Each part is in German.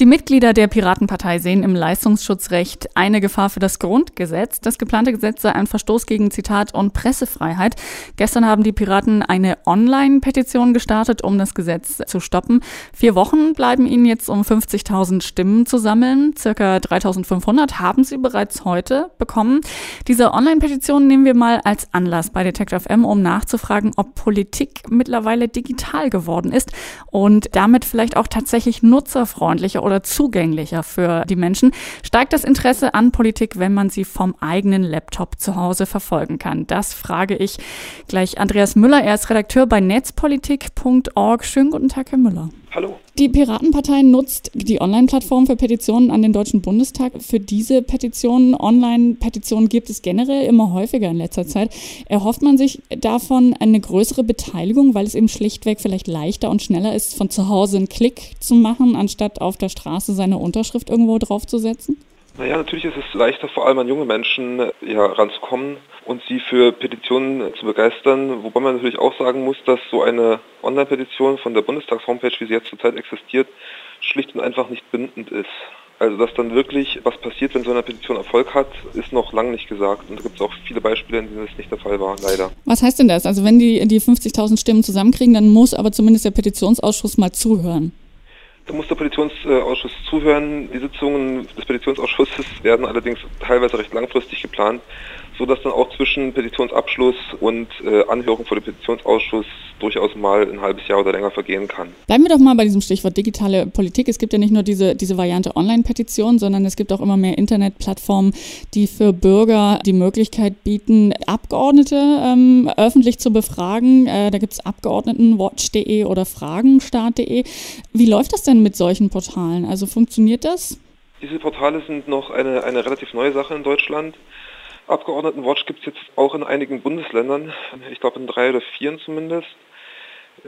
Die Mitglieder der Piratenpartei sehen im Leistungsschutzrecht eine Gefahr für das Grundgesetz. Das geplante Gesetz sei ein Verstoß gegen Zitat und Pressefreiheit. Gestern haben die Piraten eine Online-Petition gestartet, um das Gesetz zu stoppen. Vier Wochen bleiben ihnen jetzt, um 50.000 Stimmen zu sammeln. Circa 3.500 haben sie bereits heute bekommen. Diese Online-Petition nehmen wir mal als Anlass bei Detective FM, um nachzufragen, ob Politik mittlerweile digital geworden ist und damit vielleicht auch tatsächlich nutzerfreundlicher oder zugänglicher für die Menschen? Steigt das Interesse an Politik, wenn man sie vom eigenen Laptop zu Hause verfolgen kann? Das frage ich gleich Andreas Müller. Er ist Redakteur bei netzpolitik.org. Schönen guten Tag, Herr Müller. Hallo. Die Piratenpartei nutzt die Online-Plattform für Petitionen an den Deutschen Bundestag. Für diese Petitionen, Online-Petitionen gibt es generell immer häufiger in letzter Zeit. Erhofft man sich davon eine größere Beteiligung, weil es eben schlichtweg vielleicht leichter und schneller ist, von zu Hause einen Klick zu machen, anstatt auf der Straße seine Unterschrift irgendwo draufzusetzen? Naja, natürlich ist es leichter, vor allem an junge Menschen ja, ranzukommen und sie für Petitionen zu begeistern. Wobei man natürlich auch sagen muss, dass so eine Online-Petition von der Bundestags-Homepage, wie sie jetzt zurzeit existiert, schlicht und einfach nicht bindend ist. Also dass dann wirklich was passiert, wenn so eine Petition Erfolg hat, ist noch lange nicht gesagt. Und da gibt es auch viele Beispiele, in denen das nicht der Fall war, leider. Was heißt denn das? Also wenn die die 50.000 Stimmen zusammenkriegen, dann muss aber zumindest der Petitionsausschuss mal zuhören. Da muss der Petitionsausschuss zuhören. Die Sitzungen des Petitionsausschusses werden allerdings teilweise recht langfristig geplant so dass dann auch zwischen Petitionsabschluss und äh, Anhörung vor dem Petitionsausschuss durchaus mal ein halbes Jahr oder länger vergehen kann. Bleiben wir doch mal bei diesem Stichwort digitale Politik. Es gibt ja nicht nur diese, diese Variante Online-Petition, sondern es gibt auch immer mehr Internetplattformen, die für Bürger die Möglichkeit bieten, Abgeordnete ähm, öffentlich zu befragen. Äh, da gibt es Abgeordnetenwatch.de oder Fragenstart.de. Wie läuft das denn mit solchen Portalen? Also funktioniert das? Diese Portale sind noch eine, eine relativ neue Sache in Deutschland. Abgeordnetenwatch gibt es jetzt auch in einigen Bundesländern, ich glaube in drei oder vier zumindest.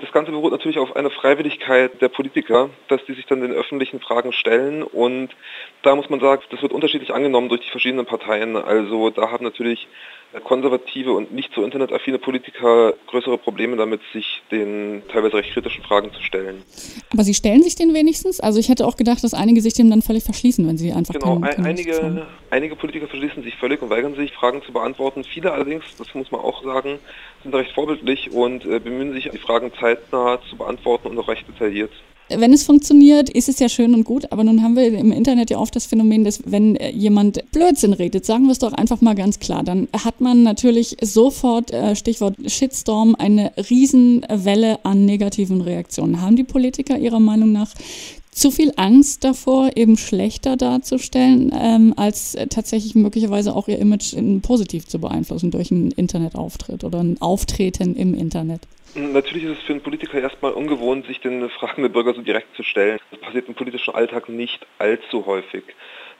Das Ganze beruht natürlich auf einer Freiwilligkeit der Politiker, dass die sich dann den öffentlichen Fragen stellen und da muss man sagen, das wird unterschiedlich angenommen durch die verschiedenen Parteien. Also da haben natürlich konservative und nicht so internetaffine Politiker größere Probleme damit, sich den teilweise recht kritischen Fragen zu stellen. Aber sie stellen sich den wenigstens? Also ich hätte auch gedacht, dass einige sich dem dann völlig verschließen, wenn sie einfach Genau, keinen einige, einige Politiker verschließen sich völlig und weigern sich, Fragen zu beantworten. Viele allerdings, das muss man auch sagen, sind recht vorbildlich und äh, bemühen sich, die Fragen zeitnah zu beantworten und auch recht detailliert wenn es funktioniert, ist es ja schön und gut, aber nun haben wir im Internet ja oft das Phänomen, dass wenn äh, jemand Blödsinn redet, sagen wir es doch einfach mal ganz klar, dann hat man natürlich sofort, äh, Stichwort Shitstorm, eine Riesenwelle an negativen Reaktionen. Haben die Politiker ihrer Meinung nach zu viel Angst davor, eben schlechter darzustellen, ähm, als tatsächlich möglicherweise auch ihr Image in, positiv zu beeinflussen durch einen Internetauftritt oder ein Auftreten im Internet? Natürlich ist es für einen Politiker erstmal ungewohnt, sich den Fragen der Bürger so direkt zu stellen. Das passiert im politischen Alltag nicht allzu häufig.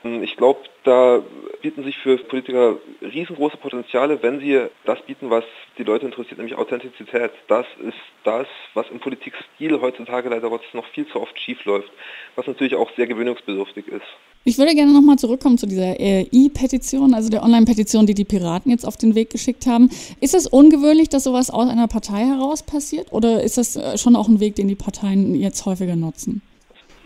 Ich glaube, da bieten sich für Politiker riesengroße Potenziale, wenn sie das bieten, was die Leute interessiert, nämlich Authentizität. Das ist das, was im Politikstil heutzutage leider Gottes noch viel zu oft schief läuft, was natürlich auch sehr gewöhnungsbedürftig ist. Ich würde gerne nochmal zurückkommen zu dieser E-Petition, also der Online-Petition, die die Piraten jetzt auf den Weg geschickt haben. Ist es ungewöhnlich, dass sowas aus einer Partei heraus passiert oder ist das äh, schon auch ein Weg, den die Parteien jetzt häufiger nutzen?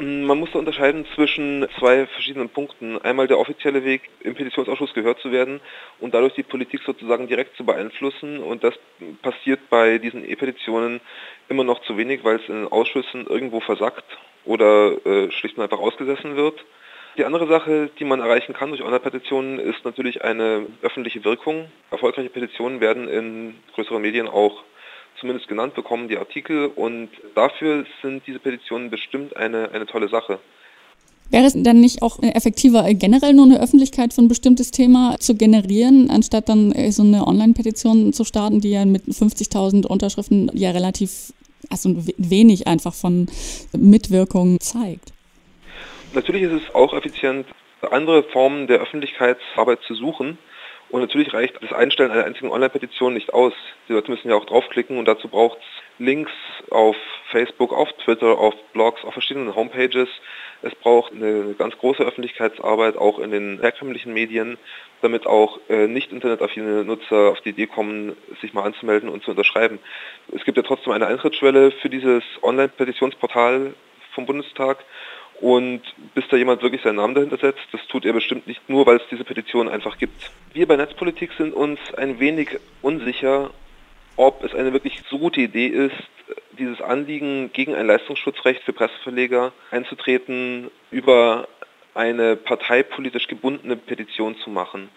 Man muss da unterscheiden zwischen zwei verschiedenen Punkten. Einmal der offizielle Weg, im Petitionsausschuss gehört zu werden und dadurch die Politik sozusagen direkt zu beeinflussen. Und das passiert bei diesen E-Petitionen immer noch zu wenig, weil es in den Ausschüssen irgendwo versackt oder äh, schlicht und einfach ausgesessen wird. Die andere Sache, die man erreichen kann durch Online-Petitionen, ist natürlich eine öffentliche Wirkung. Erfolgreiche Petitionen werden in größeren Medien auch zumindest genannt bekommen, die Artikel. Und dafür sind diese Petitionen bestimmt eine, eine tolle Sache. Wäre es dann nicht auch effektiver, generell nur eine Öffentlichkeit für ein bestimmtes Thema zu generieren, anstatt dann so eine Online-Petition zu starten, die ja mit 50.000 Unterschriften ja relativ, also wenig einfach von Mitwirkung zeigt? Natürlich ist es auch effizient, andere Formen der Öffentlichkeitsarbeit zu suchen. Und natürlich reicht das Einstellen einer einzigen Online-Petition nicht aus. Die Leute müssen ja auch draufklicken und dazu braucht es Links auf Facebook, auf Twitter, auf Blogs, auf verschiedenen Homepages. Es braucht eine ganz große Öffentlichkeitsarbeit auch in den herkömmlichen Medien, damit auch äh, nicht internetaffine Nutzer auf die Idee kommen, sich mal anzumelden und zu unterschreiben. Es gibt ja trotzdem eine Eintrittsschwelle für dieses Online-Petitionsportal vom Bundestag und bis da jemand wirklich seinen Namen dahinter setzt, das tut er bestimmt nicht nur, weil es diese Petition einfach gibt. Wir bei Netzpolitik sind uns ein wenig unsicher, ob es eine wirklich so gute Idee ist, dieses Anliegen gegen ein Leistungsschutzrecht für Presseverleger einzutreten, über eine parteipolitisch gebundene Petition zu machen.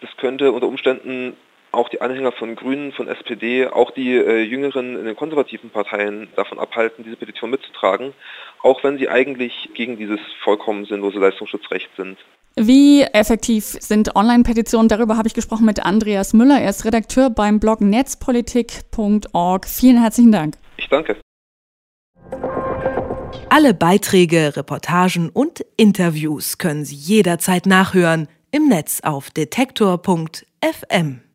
Das könnte unter Umständen auch die Anhänger von Grünen, von SPD, auch die äh, Jüngeren in den konservativen Parteien davon abhalten, diese Petition mitzutragen, auch wenn sie eigentlich gegen dieses vollkommen sinnlose Leistungsschutzrecht sind. Wie effektiv sind Online-Petitionen? Darüber habe ich gesprochen mit Andreas Müller. Er ist Redakteur beim Blog netzpolitik.org. Vielen herzlichen Dank. Ich danke. Alle Beiträge, Reportagen und Interviews können Sie jederzeit nachhören im Netz auf detektor.fm.